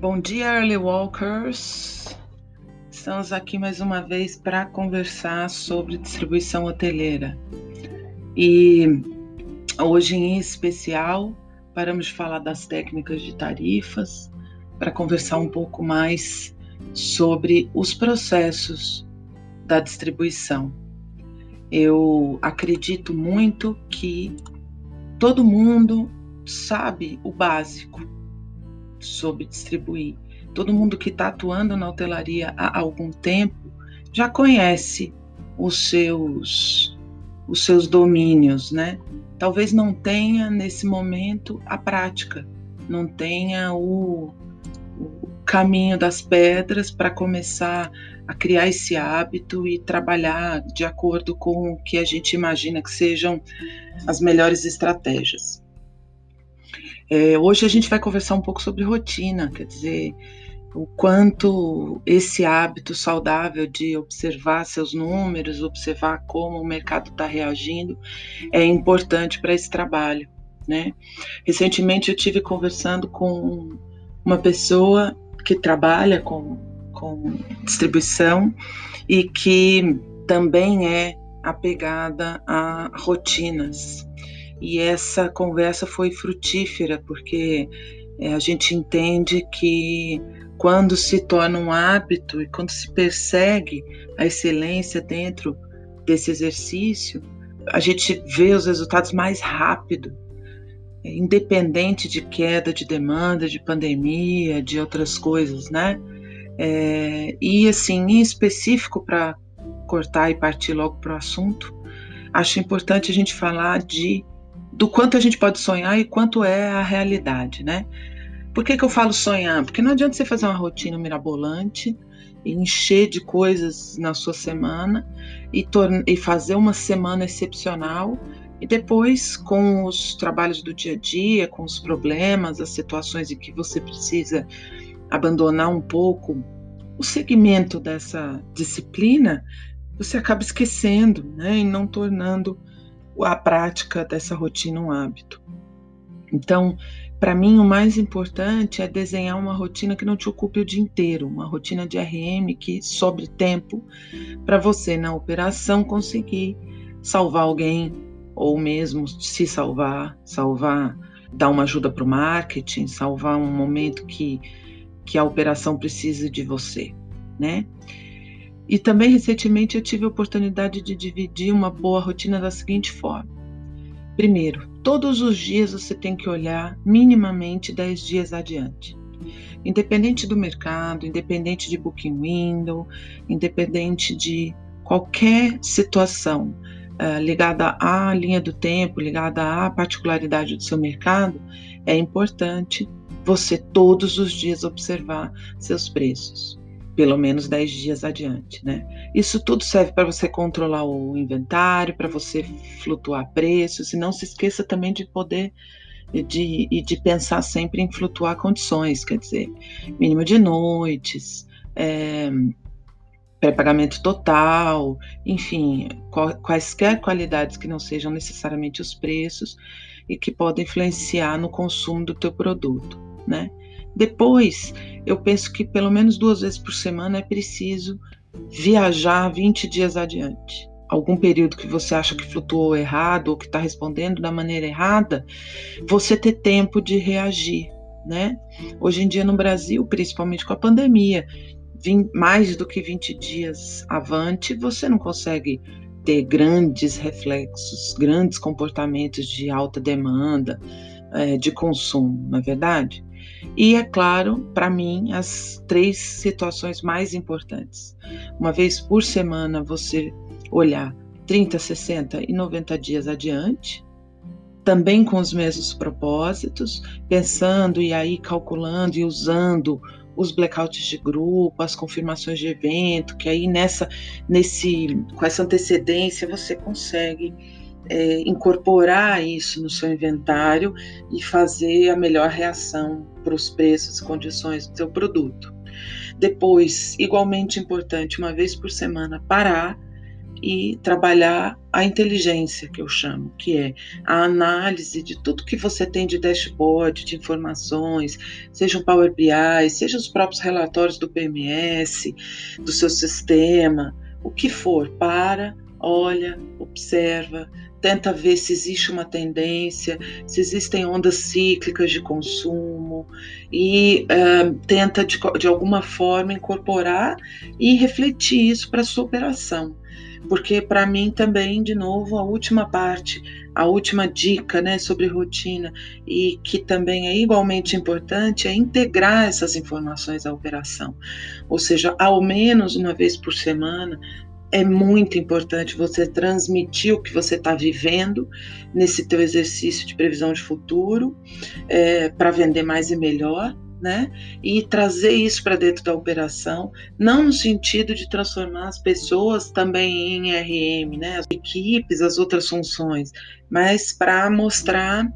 Bom dia, Early Walkers. Estamos aqui mais uma vez para conversar sobre distribuição hoteleira. E hoje, em especial, paramos de falar das técnicas de tarifas para conversar um pouco mais sobre os processos da distribuição. Eu acredito muito que todo mundo sabe o básico sobre distribuir. Todo mundo que está atuando na hotelaria há algum tempo já conhece os seus os seus domínios, né? Talvez não tenha nesse momento a prática, não tenha o, o caminho das pedras para começar a criar esse hábito e trabalhar de acordo com o que a gente imagina que sejam as melhores estratégias. É, hoje a gente vai conversar um pouco sobre rotina, quer dizer, o quanto esse hábito saudável de observar seus números, observar como o mercado está reagindo, é importante para esse trabalho. Né? Recentemente eu tive conversando com uma pessoa que trabalha com, com distribuição e que também é apegada a rotinas. E essa conversa foi frutífera, porque é, a gente entende que quando se torna um hábito e quando se persegue a excelência dentro desse exercício, a gente vê os resultados mais rápido, é, independente de queda de demanda, de pandemia, de outras coisas, né? É, e assim, em específico, para cortar e partir logo para o assunto, acho importante a gente falar de do quanto a gente pode sonhar e quanto é a realidade, né? Por que, que eu falo sonhar? Porque não adianta você fazer uma rotina mirabolante encher de coisas na sua semana e, e fazer uma semana excepcional e depois, com os trabalhos do dia a dia, com os problemas, as situações em que você precisa abandonar um pouco o segmento dessa disciplina, você acaba esquecendo né, e não tornando a prática dessa rotina um hábito. Então, para mim, o mais importante é desenhar uma rotina que não te ocupe o dia inteiro, uma rotina de RM que sobre tempo para você na operação conseguir salvar alguém ou mesmo se salvar, salvar, dar uma ajuda para o marketing, salvar um momento que, que a operação precisa de você, né? E também recentemente eu tive a oportunidade de dividir uma boa rotina da seguinte forma. Primeiro, todos os dias você tem que olhar minimamente 10 dias adiante. Independente do mercado, independente de booking window, independente de qualquer situação uh, ligada à linha do tempo, ligada à particularidade do seu mercado, é importante você todos os dias observar seus preços pelo menos 10 dias adiante, né? Isso tudo serve para você controlar o inventário, para você flutuar preços, e não se esqueça também de poder de, e de pensar sempre em flutuar condições, quer dizer, mínimo de noites, é, pré-pagamento total, enfim, quaisquer qualidades que não sejam necessariamente os preços e que podem influenciar no consumo do teu produto, né? Depois, eu penso que pelo menos duas vezes por semana é preciso viajar 20 dias adiante. Algum período que você acha que flutuou errado ou que está respondendo da maneira errada, você ter tempo de reagir, né? Hoje em dia no Brasil, principalmente com a pandemia, mais do que 20 dias avante, você não consegue ter grandes reflexos, grandes comportamentos de alta demanda, é, de consumo, não é verdade? E, é claro, para mim, as três situações mais importantes. Uma vez por semana você olhar 30, 60 e 90 dias adiante, também com os mesmos propósitos, pensando e aí calculando e usando os blackouts de grupo, as confirmações de evento, que aí nessa, nesse, com essa antecedência você consegue é, incorporar isso no seu inventário e fazer a melhor reação para os preços e condições do seu produto. Depois, igualmente importante, uma vez por semana, parar, e trabalhar a inteligência, que eu chamo, que é a análise de tudo que você tem de dashboard, de informações, seja o Power BI, seja os próprios relatórios do PMS, do seu sistema, o que for, para, olha, observa, tenta ver se existe uma tendência, se existem ondas cíclicas de consumo e uh, tenta de, de alguma forma incorporar e refletir isso para sua operação. Porque para mim também, de novo, a última parte, a última dica né, sobre rotina, e que também é igualmente importante, é integrar essas informações à operação. Ou seja, ao menos uma vez por semana, é muito importante você transmitir o que você está vivendo nesse teu exercício de previsão de futuro é, para vender mais e melhor, né? E trazer isso para dentro da operação, não no sentido de transformar as pessoas também em RM, né? As equipes, as outras funções, mas para mostrar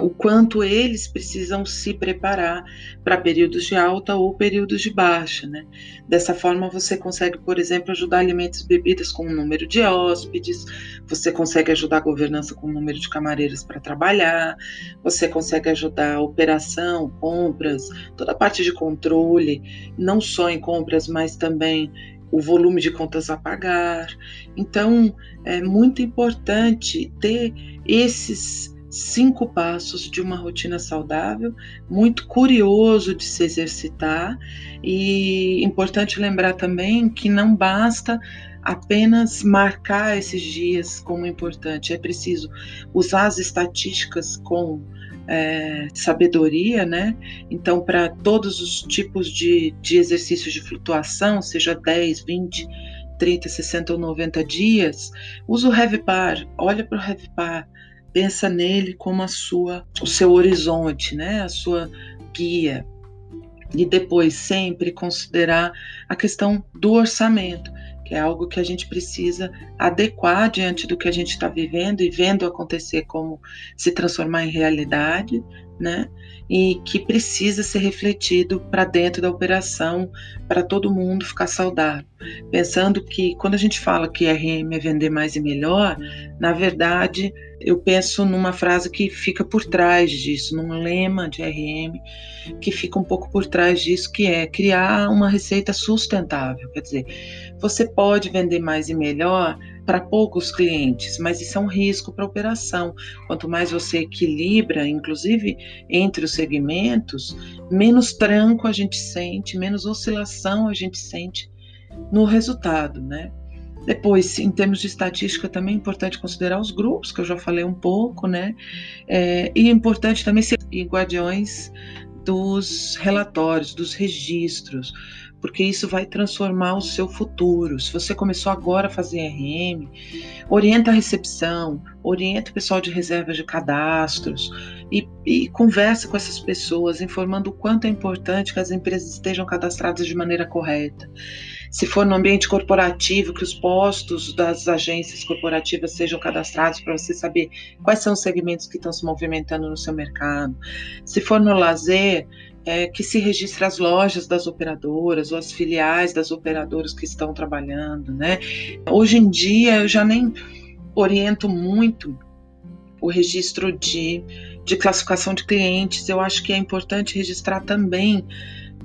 o quanto eles precisam se preparar para períodos de alta ou períodos de baixa. Né? Dessa forma, você consegue, por exemplo, ajudar alimentos e bebidas com o número de hóspedes, você consegue ajudar a governança com o número de camareiras para trabalhar, você consegue ajudar a operação, compras, toda a parte de controle, não só em compras, mas também o volume de contas a pagar. Então, é muito importante ter esses cinco passos de uma rotina saudável, muito curioso de se exercitar e importante lembrar também que não basta apenas marcar esses dias como importante, é preciso usar as estatísticas com é, sabedoria, né? Então, para todos os tipos de, de exercícios de flutuação, seja 10, 20, 30, 60 ou 90 dias, usa o RevPar, olha para o RevPar, pensa nele como a sua, o seu horizonte, né? A sua guia. E depois sempre considerar a questão do orçamento, que é algo que a gente precisa adequar diante do que a gente está vivendo e vendo acontecer como se transformar em realidade, né? E que precisa ser refletido para dentro da operação, para todo mundo ficar saudável. Pensando que quando a gente fala que RM é vender mais e melhor, na verdade, eu penso numa frase que fica por trás disso, num lema de RM que fica um pouco por trás disso, que é criar uma receita sustentável. Quer dizer, você pode vender mais e melhor para poucos clientes, mas isso é um risco para a operação. Quanto mais você equilibra, inclusive entre os segmentos, menos tranco a gente sente, menos oscilação a gente sente no resultado, né? Depois, em termos de estatística, também é importante considerar os grupos, que eu já falei um pouco, né? É, e é importante também ser guardiões dos relatórios, dos registros, porque isso vai transformar o seu futuro. Se você começou agora a fazer RM, orienta a recepção, orienta o pessoal de reservas de cadastros e, e conversa com essas pessoas, informando o quanto é importante que as empresas estejam cadastradas de maneira correta se for no ambiente corporativo, que os postos das agências corporativas sejam cadastrados para você saber quais são os segmentos que estão se movimentando no seu mercado. Se for no lazer, é, que se registre as lojas das operadoras ou as filiais das operadoras que estão trabalhando, né? Hoje em dia eu já nem oriento muito o registro de, de classificação de clientes. Eu acho que é importante registrar também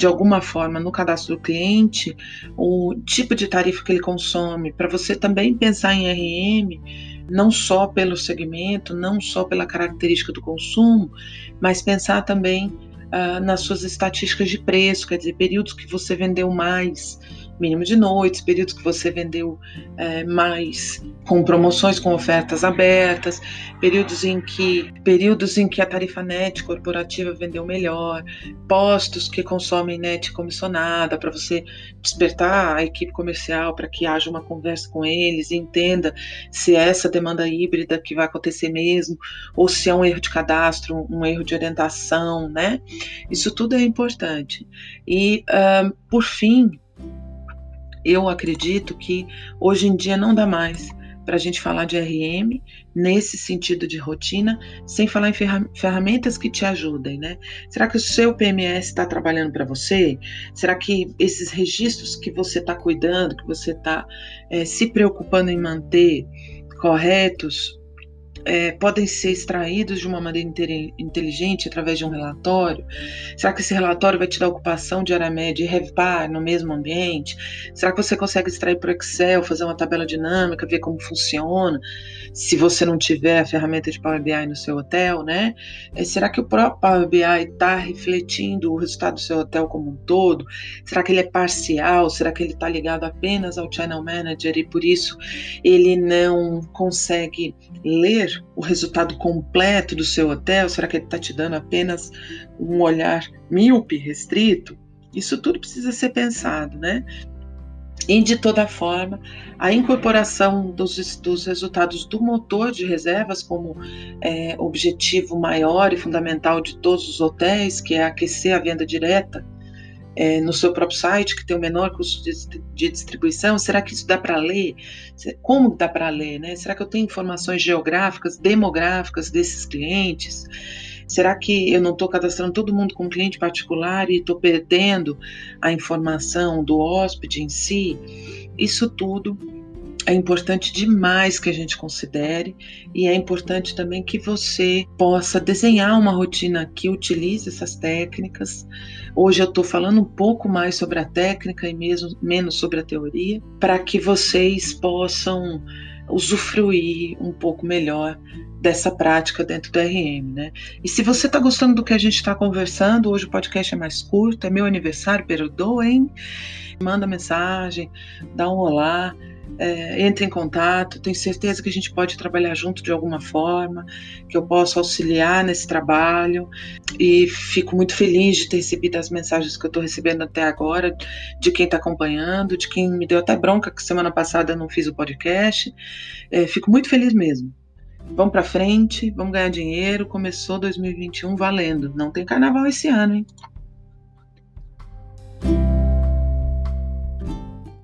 de alguma forma no cadastro do cliente o tipo de tarifa que ele consome, para você também pensar em RM, não só pelo segmento, não só pela característica do consumo, mas pensar também uh, nas suas estatísticas de preço, quer dizer, períodos que você vendeu mais, mínimo de noites, períodos que você vendeu é, mais com promoções, com ofertas abertas, períodos em que períodos em que a tarifa net corporativa vendeu melhor, postos que consomem net comissionada para você despertar a equipe comercial para que haja uma conversa com eles e entenda se é essa demanda híbrida que vai acontecer mesmo ou se é um erro de cadastro, um erro de orientação, né? Isso tudo é importante. E por fim, eu acredito que hoje em dia não dá mais para a gente falar de RM nesse sentido de rotina, sem falar em ferramentas que te ajudem, né? Será que o seu PMS está trabalhando para você? Será que esses registros que você está cuidando, que você está é, se preocupando em manter corretos, é, podem ser extraídos de uma maneira inteligente através de um relatório? Será que esse relatório vai te dar ocupação diariamente e RevPar no mesmo ambiente? Será que você consegue extrair para Excel, fazer uma tabela dinâmica, ver como funciona? Se você não tiver a ferramenta de Power BI no seu hotel, né? É, será que o próprio Power BI está refletindo o resultado do seu hotel como um todo? Será que ele é parcial? Será que ele está ligado apenas ao Channel Manager e por isso ele não consegue ler o resultado completo do seu hotel? Será que ele está te dando apenas um olhar míope, restrito? Isso tudo precisa ser pensado, né? E de toda forma, a incorporação dos, dos resultados do motor de reservas como é, objetivo maior e fundamental de todos os hotéis, que é aquecer a venda direta, é, no seu próprio site, que tem o menor custo de, de distribuição, será que isso dá para ler? Como dá para ler? Né? Será que eu tenho informações geográficas, demográficas desses clientes? Será que eu não estou cadastrando todo mundo como cliente particular e estou perdendo a informação do hóspede em si? Isso tudo é importante demais que a gente considere e é importante também que você possa desenhar uma rotina que utilize essas técnicas. Hoje eu estou falando um pouco mais sobre a técnica e mesmo menos sobre a teoria, para que vocês possam usufruir um pouco melhor dessa prática dentro do RM, né? E se você está gostando do que a gente está conversando, hoje o podcast é mais curto, é meu aniversário, perdoem, manda mensagem, dá um olá, é, entre em contato, tenho certeza que a gente pode trabalhar junto de alguma forma, que eu posso auxiliar nesse trabalho e fico muito feliz de ter recebido as mensagens que eu estou recebendo até agora, de quem está acompanhando, de quem me deu até bronca que semana passada eu não fiz o podcast. É, fico muito feliz mesmo. Vamos para frente, vamos ganhar dinheiro. Começou 2021 valendo. Não tem carnaval esse ano, hein?